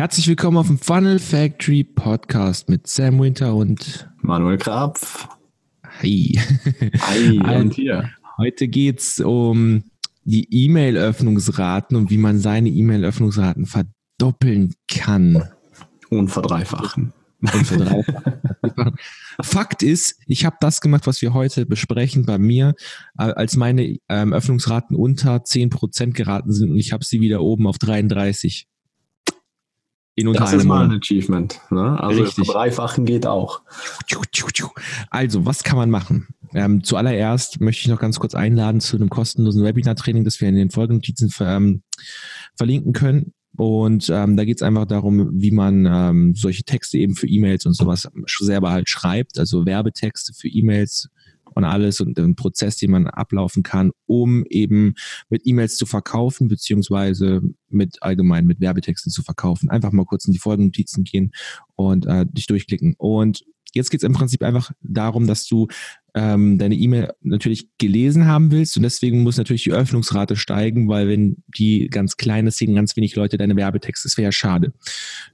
Herzlich willkommen auf dem Funnel Factory Podcast mit Sam Winter und Manuel Krapf. Hi. Hi, und hier. Heute geht's um die E-Mail-Öffnungsraten und wie man seine E-Mail-Öffnungsraten verdoppeln kann. Und verdreifachen. Und verdreifachen. Fakt ist, ich habe das gemacht, was wir heute besprechen bei mir, als meine ähm, Öffnungsraten unter 10% geraten sind und ich habe sie wieder oben auf 33. In unter das ist mal ein Achievement. Ne? Also Richtig. verdreifachen geht auch. Also, was kann man machen? Ähm, zuallererst möchte ich noch ganz kurz einladen zu einem kostenlosen Webinar-Training, das wir in den Folgenotizen ver ähm, verlinken können. Und ähm, da geht es einfach darum, wie man ähm, solche Texte eben für E-Mails und sowas selber halt schreibt, also Werbetexte für E-Mails und alles und den Prozess, den man ablaufen kann, um eben mit E-Mails zu verkaufen, beziehungsweise mit allgemein mit Werbetexten zu verkaufen. Einfach mal kurz in die Folgennotizen gehen und äh, dich durchklicken. Und jetzt geht es im Prinzip einfach darum, dass du ähm, deine E-Mail natürlich gelesen haben willst und deswegen muss natürlich die Öffnungsrate steigen, weil wenn die ganz kleine sehen, ganz wenig Leute deine Werbetexte, das wäre ja schade.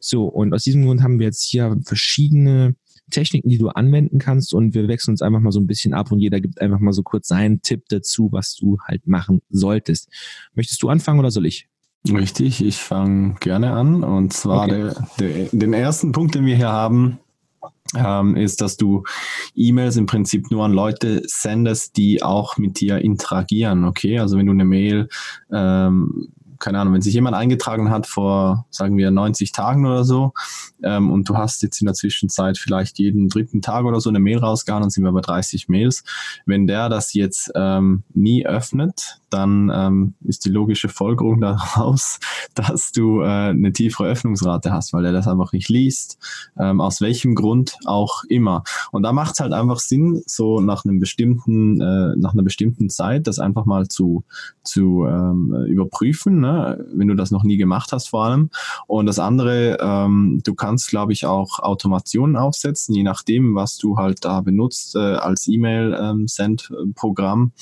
So, und aus diesem Grund haben wir jetzt hier verschiedene Techniken, die du anwenden kannst und wir wechseln uns einfach mal so ein bisschen ab und jeder gibt einfach mal so kurz seinen Tipp dazu, was du halt machen solltest. Möchtest du anfangen oder soll ich? Richtig, ich fange gerne an und zwar okay. der, der, den ersten Punkt, den wir hier haben, ähm, ist, dass du E-Mails im Prinzip nur an Leute sendest, die auch mit dir interagieren. Okay, also wenn du eine Mail ähm, keine Ahnung, wenn sich jemand eingetragen hat vor, sagen wir, 90 Tagen oder so, ähm, und du hast jetzt in der Zwischenzeit vielleicht jeden dritten Tag oder so eine Mail rausgehauen, dann sind wir bei 30 Mails. Wenn der das jetzt ähm, nie öffnet, dann ähm, ist die logische Folgerung daraus, dass du äh, eine tiefere Öffnungsrate hast, weil er das einfach nicht liest, ähm, aus welchem Grund auch immer. Und da macht es halt einfach Sinn, so nach einem bestimmten, äh, nach einer bestimmten Zeit das einfach mal zu, zu ähm, überprüfen, ne? wenn du das noch nie gemacht hast vor allem. Und das andere, ähm, du kannst, glaube ich, auch Automationen aufsetzen, je nachdem, was du halt da benutzt äh, als E-Mail-Send-Programm.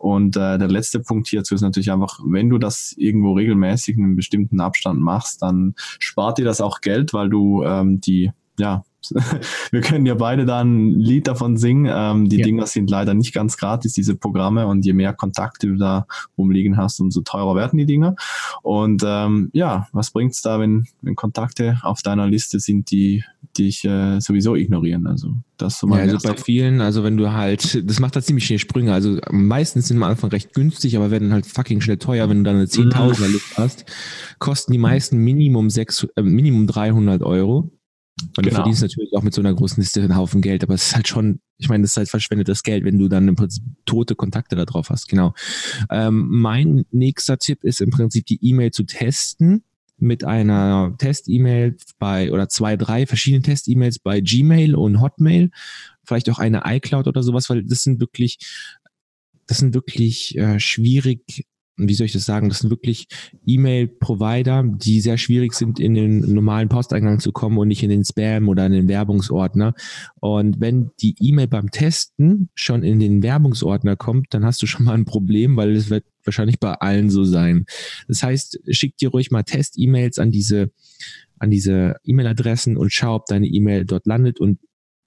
Und äh, der letzte Punkt hierzu ist natürlich einfach, wenn du das irgendwo regelmäßig in einem bestimmten Abstand machst, dann spart dir das auch Geld, weil du ähm, die ja, wir können ja beide da ein Lied davon singen. Ähm, die ja. Dinger sind leider nicht ganz gratis, diese Programme. Und je mehr Kontakte du da rumliegen hast, umso teurer werden die Dinger. Und ähm, ja, was bringt's da, wenn, wenn Kontakte auf deiner Liste sind, die dich äh, sowieso ignorieren? Also das so mal ja, also bei vielen, also wenn du halt, das macht da ziemlich schnell Sprünge. Also meistens sind am Anfang recht günstig, aber werden halt fucking schnell teuer, wenn du dann eine 10.000er mhm. Liste hast. Kosten die meisten Minimum sechs, äh, Minimum 300 Euro. Und genau. du verdienst natürlich auch mit so einer großen Liste einen Haufen Geld, aber es ist halt schon, ich meine, das ist halt verschwendetes Geld, wenn du dann im Prinzip tote Kontakte da drauf hast, genau. Ähm, mein nächster Tipp ist im Prinzip die E-Mail zu testen mit einer Test-E-Mail bei oder zwei, drei verschiedene Test-E-Mails bei Gmail und Hotmail, vielleicht auch eine iCloud oder sowas, weil das sind wirklich, das sind wirklich äh, schwierig wie soll ich das sagen, das sind wirklich E-Mail-Provider, die sehr schwierig sind, in den normalen Posteingang zu kommen und nicht in den Spam oder in den Werbungsordner. Und wenn die E-Mail beim Testen schon in den Werbungsordner kommt, dann hast du schon mal ein Problem, weil es wird wahrscheinlich bei allen so sein. Das heißt, schick dir ruhig mal Test-E-Mails an diese an diese E-Mail-Adressen und schau, ob deine E-Mail dort landet und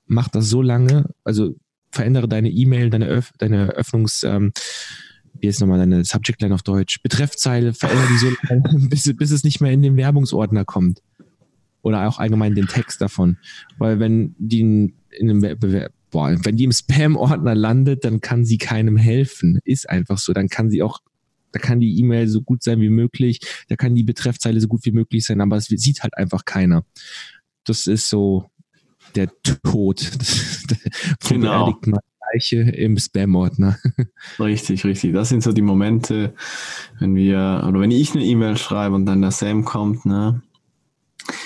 mach das so lange, also verändere deine E-Mail, deine, Öff deine Öffnungs, ähm, wie ist nochmal deine Subject-Line auf Deutsch? Betreffzeile, verändere die so lange, bis, bis es nicht mehr in den Werbungsordner kommt. Oder auch allgemein den Text davon. Weil wenn die in, in einem Bewerb Boah, wenn die im Spam-Ordner landet, dann kann sie keinem helfen. Ist einfach so. Dann kann sie auch, da kann die E-Mail so gut sein wie möglich, da kann die Betreffzeile so gut wie möglich sein, aber es sieht halt einfach keiner. Das ist so der Tod. genau. Leiche im Spam-Ordner. Richtig, richtig. Das sind so die Momente, wenn wir, oder wenn ich eine E-Mail schreibe und dann der Sam kommt, ne?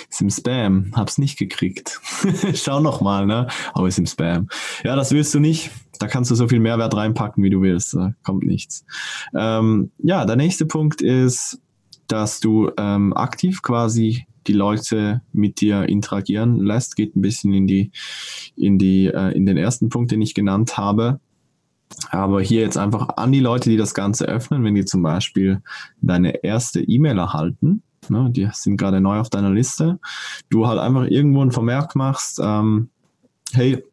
Ist im Spam, hab's nicht gekriegt. Schau noch mal, ne? Aber ist im Spam. Ja, das willst du nicht. Da kannst du so viel Mehrwert reinpacken, wie du willst. Da kommt nichts. Ähm, ja, der nächste Punkt ist, dass du ähm, aktiv quasi die Leute mit dir interagieren lässt, geht ein bisschen in die, in die, äh, in den ersten Punkt, den ich genannt habe. Aber hier jetzt einfach an die Leute, die das Ganze öffnen, wenn die zum Beispiel deine erste E-Mail erhalten, ne, die sind gerade neu auf deiner Liste, du halt einfach irgendwo ein Vermerk machst, ähm, hey,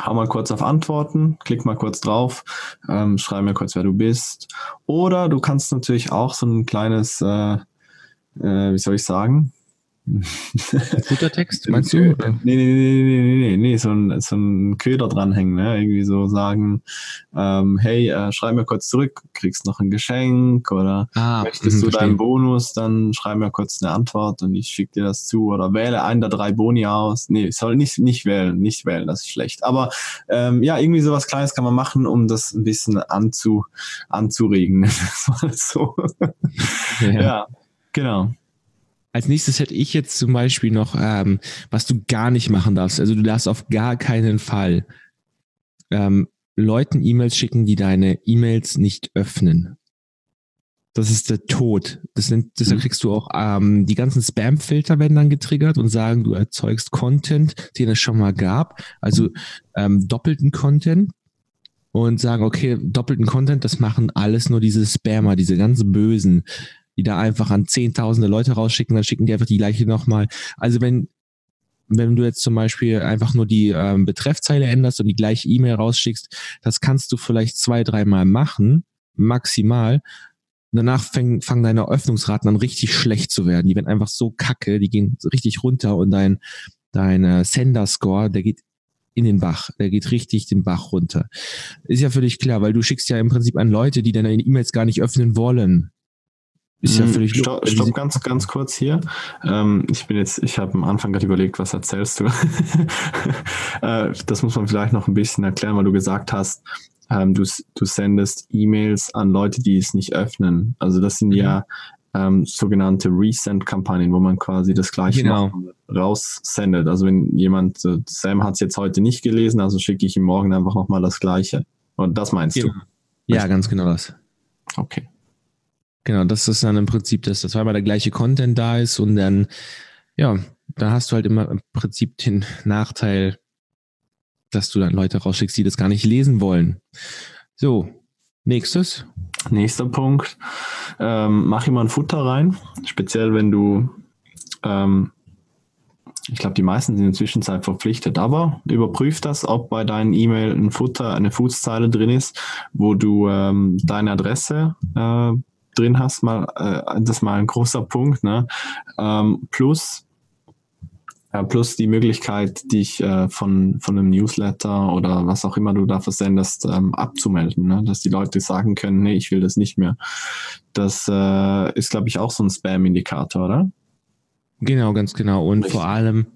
hau mal kurz auf Antworten, klick mal kurz drauf, ähm, schreib mir kurz, wer du bist. Oder du kannst natürlich auch so ein kleines, äh, äh, wie soll ich sagen, Futtertext, meinst du? Nee, nee, nee, nee, nee, nee, so ein, so ein Köder dranhängen, ne? Irgendwie so sagen, ähm, hey, äh, schreib mir kurz zurück, kriegst noch ein Geschenk oder ah, möchtest mh, du verstehe. deinen Bonus, dann schreib mir kurz eine Antwort und ich schicke dir das zu oder wähle einen der drei Boni aus. Nee, soll nicht, nicht wählen, nicht wählen, das ist schlecht. Aber ähm, ja, irgendwie sowas Kleines kann man machen, um das ein bisschen anzu, anzuregen. so. ja. ja, genau. Als nächstes hätte ich jetzt zum Beispiel noch, ähm, was du gar nicht machen darfst. Also du darfst auf gar keinen Fall ähm, Leuten E-Mails schicken, die deine E-Mails nicht öffnen. Das ist der Tod. Das sind, deshalb mhm. kriegst du auch ähm, die ganzen Spam-Filter werden dann getriggert und sagen, du erzeugst Content, den es schon mal gab, also ähm, doppelten Content und sagen, okay, doppelten Content, das machen alles nur diese Spammer, diese ganz bösen die da einfach an zehntausende Leute rausschicken, dann schicken die einfach die gleiche nochmal. Also wenn, wenn du jetzt zum Beispiel einfach nur die ähm, Betreffzeile änderst und die gleiche E-Mail rausschickst, das kannst du vielleicht zwei, dreimal machen, maximal. Danach fangen, fangen deine Öffnungsraten an richtig schlecht zu werden. Die werden einfach so kacke, die gehen richtig runter und dein, dein äh, Sender-Score, der geht in den Bach. Der geht richtig den Bach runter. Ist ja völlig klar, weil du schickst ja im Prinzip an Leute, die deine E-Mails gar nicht öffnen wollen. Ist ja hm, völlig Stopp, stopp ganz, ganz kurz hier. Ähm, ich bin jetzt, ich habe am Anfang gerade überlegt, was erzählst du? äh, das muss man vielleicht noch ein bisschen erklären, weil du gesagt hast, ähm, du, du sendest E-Mails an Leute, die es nicht öffnen. Also das sind mhm. ja ähm, sogenannte Resend-Kampagnen, wo man quasi das gleiche genau. raussendet. Also wenn jemand, äh, Sam hat es jetzt heute nicht gelesen, also schicke ich ihm morgen einfach nochmal das gleiche. Und das meinst genau. du? Ja, ganz genau das. Okay. Genau, das ist dann im Prinzip, dass das zweimal der gleiche Content da ist und dann, ja, da hast du halt immer im Prinzip den Nachteil, dass du dann Leute rausschickst, die das gar nicht lesen wollen. So, nächstes. Nächster Punkt. Ähm, mach immer ein Futter rein, speziell wenn du, ähm, ich glaube, die meisten sind in der Zwischenzeit verpflichtet, aber überprüf das, ob bei deinen E-Mail ein Futter, eine Fußzeile drin ist, wo du ähm, deine Adresse äh, drin hast, mal, äh, das ist mal ein großer Punkt. Ne? Ähm, plus, äh, plus die Möglichkeit, dich äh, von, von einem Newsletter oder was auch immer du da versendest, ähm, abzumelden. Ne? Dass die Leute sagen können, nee, ich will das nicht mehr. Das äh, ist, glaube ich, auch so ein Spam-Indikator, oder? Genau, ganz genau. Und Richtig. vor allem,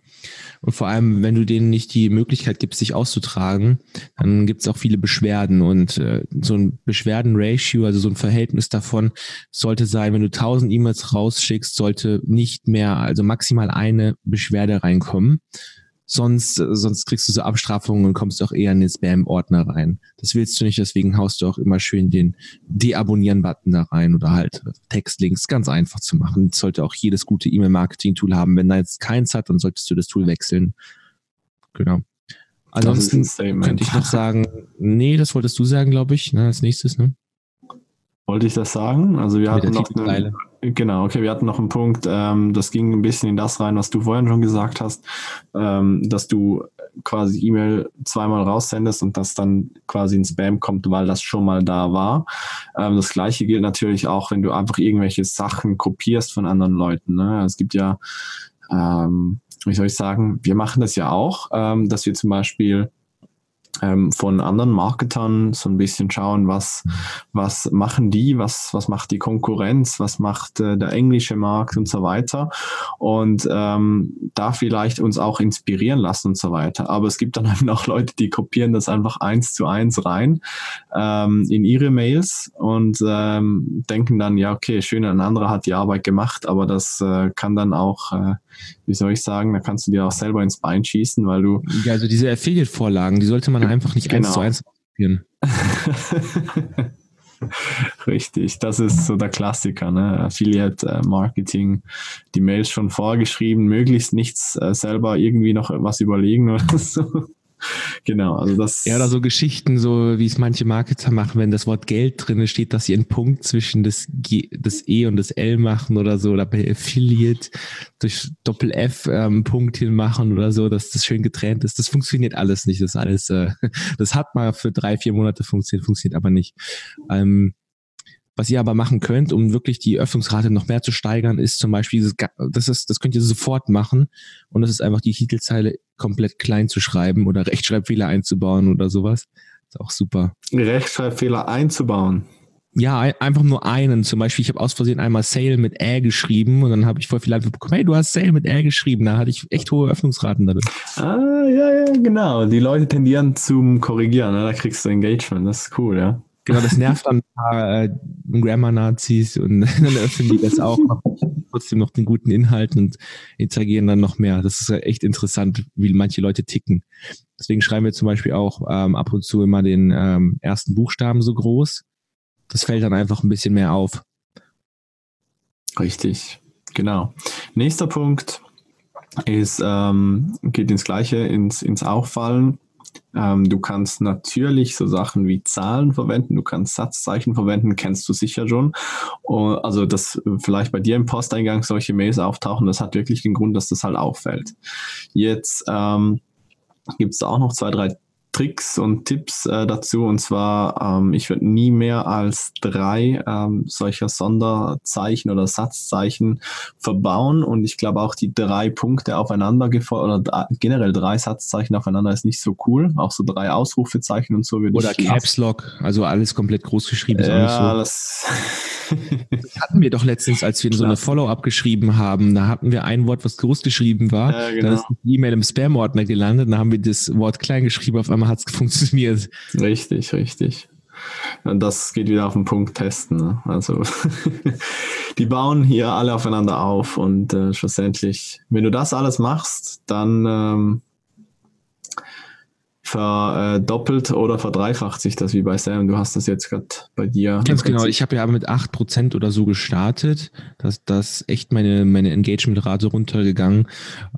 und vor allem, wenn du denen nicht die Möglichkeit gibst, sich auszutragen, dann gibt es auch viele Beschwerden. Und äh, so ein Beschwerden-Ratio, also so ein Verhältnis davon, sollte sein, wenn du 1000 E-Mails rausschickst, sollte nicht mehr, also maximal eine Beschwerde reinkommen. Sonst, sonst kriegst du so Abstrafungen und kommst auch eher in den Spam-Ordner rein. Das willst du nicht, deswegen haust du auch immer schön den Deabonnieren-Button da rein oder halt Textlinks ganz einfach zu machen. Das sollte auch jedes gute E-Mail-Marketing-Tool haben. Wenn da jetzt keins hat, dann solltest du das Tool wechseln. Genau. Ansonsten könnte ich noch sagen, nee, das wolltest du sagen, glaube ich, ne, als nächstes, ne? Wollte ich das sagen? Also wir hatten noch eine, genau, okay, wir hatten noch einen Punkt, ähm, das ging ein bisschen in das rein, was du vorhin schon gesagt hast, ähm, dass du quasi E-Mail zweimal raussendest und das dann quasi in Spam kommt, weil das schon mal da war. Ähm, das gleiche gilt natürlich auch, wenn du einfach irgendwelche Sachen kopierst von anderen Leuten. Ne? Es gibt ja, ähm, wie soll ich sagen, wir machen das ja auch, ähm, dass wir zum Beispiel ähm, von anderen Marketern so ein bisschen schauen, was, was machen die, was, was macht die Konkurrenz, was macht äh, der englische Markt und so weiter. Und ähm, da vielleicht uns auch inspirieren lassen und so weiter. Aber es gibt dann eben auch Leute, die kopieren das einfach eins zu eins rein ähm, in ihre Mails und ähm, denken dann, ja, okay, schön, ein anderer hat die Arbeit gemacht, aber das äh, kann dann auch äh, wie soll ich sagen, da kannst du dir auch selber ins Bein schießen, weil du. Ja, also diese Affiliate-Vorlagen, die sollte man einfach nicht genau. eins zu eins kopieren. Richtig, das ist so der Klassiker, ne? Affiliate-Marketing, die Mails schon vorgeschrieben, möglichst nichts äh, selber irgendwie noch was überlegen oder so. Genau, also das. Ja, oder so Geschichten, so wie es manche Marketer machen, wenn das Wort Geld drin steht, dass sie einen Punkt zwischen das, G, das E und das L machen oder so, oder bei Affiliate durch Doppel F ähm, Punkt hinmachen oder so, dass das schön getrennt ist. Das funktioniert alles nicht. Das alles, äh, das hat mal für drei, vier Monate funktioniert, funktioniert aber nicht. Ähm, was ihr aber machen könnt, um wirklich die Öffnungsrate noch mehr zu steigern, ist zum Beispiel, dieses, das, ist, das könnt ihr sofort machen und das ist einfach die Titelzeile komplett klein zu schreiben oder Rechtschreibfehler einzubauen oder sowas. Ist auch super. Rechtschreibfehler einzubauen. Ja, einfach nur einen. Zum Beispiel, ich habe aus Versehen einmal Sale mit Ä geschrieben und dann habe ich voll viele Antworten bekommen, hey, du hast Sale mit Ä geschrieben. Da hatte ich echt hohe Öffnungsraten dadurch. Ah, ja, ja, genau. Die Leute tendieren zum Korrigieren. Ne? Da kriegst du Engagement. Das ist cool, ja. Genau, das nervt dann ein paar äh, Grammar-Nazis und dann öffnen die das auch noch, trotzdem noch den guten Inhalten und interagieren dann noch mehr. Das ist echt interessant, wie manche Leute ticken. Deswegen schreiben wir zum Beispiel auch ähm, ab und zu immer den ähm, ersten Buchstaben so groß. Das fällt dann einfach ein bisschen mehr auf. Richtig, genau. Nächster Punkt ist, ähm, geht ins Gleiche, ins, ins Auffallen. Ähm, du kannst natürlich so Sachen wie Zahlen verwenden, du kannst Satzzeichen verwenden, kennst du sicher schon. Uh, also, dass vielleicht bei dir im Posteingang solche Mails auftauchen, das hat wirklich den Grund, dass das halt auffällt. Jetzt ähm, gibt es auch noch zwei, drei Tricks und Tipps äh, dazu. Und zwar, ähm, ich würde nie mehr als drei ähm, solcher Sonderzeichen oder Satzzeichen verbauen. Und ich glaube auch die drei Punkte aufeinander oder generell drei Satzzeichen aufeinander ist nicht so cool. Auch so drei Ausrufezeichen und so würde Oder Caps Lock, also alles komplett groß geschrieben. Ist ja, so. das das hatten wir doch letztens, als wir so eine Follow-up geschrieben haben. Da hatten wir ein Wort, was groß geschrieben war. Ja, genau. Dann ist die E-Mail im Spam-Ordner gelandet. Dann haben wir das Wort klein geschrieben. Auf einmal hat es funktioniert. Richtig, richtig. Und das geht wieder auf den Punkt testen. Ne? Also die bauen hier alle aufeinander auf und äh, schlussendlich, wenn du das alles machst, dann ähm, verdoppelt oder verdreifacht sich das wie bei Sam. Du hast das jetzt gerade bei dir. Ganz genau. Ich habe ja aber mit 8% oder so gestartet. Das das echt meine, meine Engagement-Rate runtergegangen.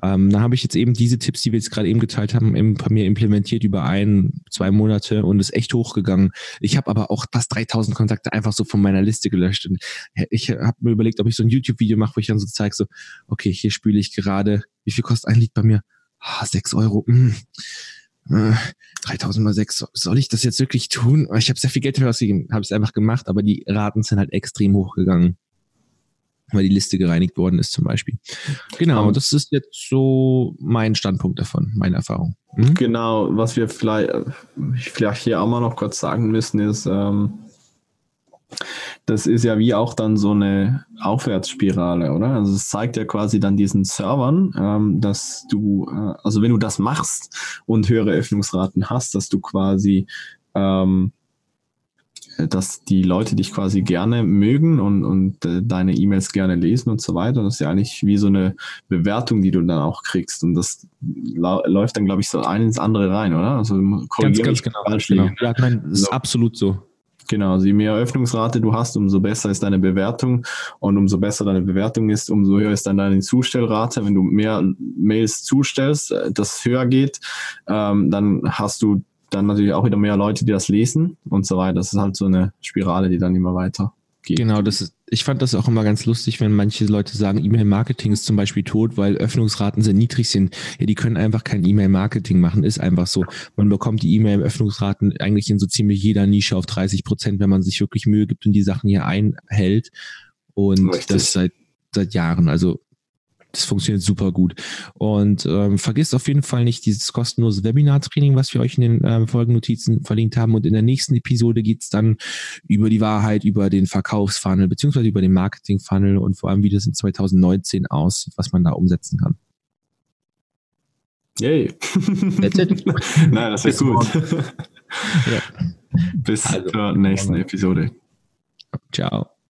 Ähm, da habe ich jetzt eben diese Tipps, die wir jetzt gerade eben geteilt haben, eben bei mir implementiert über ein, zwei Monate und ist echt hochgegangen. Ich habe aber auch fast 3000 Kontakte einfach so von meiner Liste gelöscht. Und ich habe mir überlegt, ob ich so ein YouTube-Video mache, wo ich dann so zeige, so, okay, hier spüle ich gerade, wie viel kostet ein Lied bei mir? Ah, 6 Euro. Mm 3000 mal 6, soll ich das jetzt wirklich tun? Ich habe sehr viel Geld dafür ausgegeben, habe es einfach gemacht, aber die Raten sind halt extrem hochgegangen, weil die Liste gereinigt worden ist zum Beispiel. Genau, das ist jetzt so mein Standpunkt davon, meine Erfahrung. Mhm. Genau, was wir vielleicht, vielleicht hier auch mal noch kurz sagen müssen, ist, ähm, das ist ja wie auch dann so eine Aufwärtsspirale, oder? Also es zeigt ja quasi dann diesen Servern, ähm, dass du, äh, also wenn du das machst und höhere Öffnungsraten hast, dass du quasi, ähm, dass die Leute dich quasi gerne mögen und, und äh, deine E-Mails gerne lesen und so weiter. Das ist ja eigentlich wie so eine Bewertung, die du dann auch kriegst. Und das läuft dann, glaube ich, so ein ins andere rein, oder? Also ganz, ganz genau. genau. Ja, nein, das ist so. absolut so. Genau, also je mehr Öffnungsrate du hast, umso besser ist deine Bewertung und umso besser deine Bewertung ist, umso höher ist dann deine Zustellrate. Wenn du mehr Mails zustellst, äh, das höher geht, ähm, dann hast du dann natürlich auch wieder mehr Leute, die das lesen und so weiter. Das ist halt so eine Spirale, die dann immer weiter geht. Genau, das ist, ich fand das auch immer ganz lustig, wenn manche Leute sagen, E-Mail-Marketing ist zum Beispiel tot, weil Öffnungsraten sehr niedrig sind. Ja, die können einfach kein E-Mail-Marketing machen, ist einfach so. Man bekommt die E-Mail-Öffnungsraten eigentlich in so ziemlich jeder Nische auf 30 Prozent, wenn man sich wirklich Mühe gibt und die Sachen hier einhält. Und Richtig. das seit, seit Jahren. Also das funktioniert super gut. Und ähm, vergisst auf jeden Fall nicht dieses kostenlose Webinar-Training, was wir euch in den äh, Folgennotizen verlinkt haben. Und in der nächsten Episode geht's dann über die Wahrheit, über den Verkaufsfunnel, beziehungsweise über den Marketing-Funnel und vor allem, wie das in 2019 aussieht, was man da umsetzen kann. Yay. That's it. Nein, das ist gut. ja. Bis also, zur nächsten Episode. Ciao.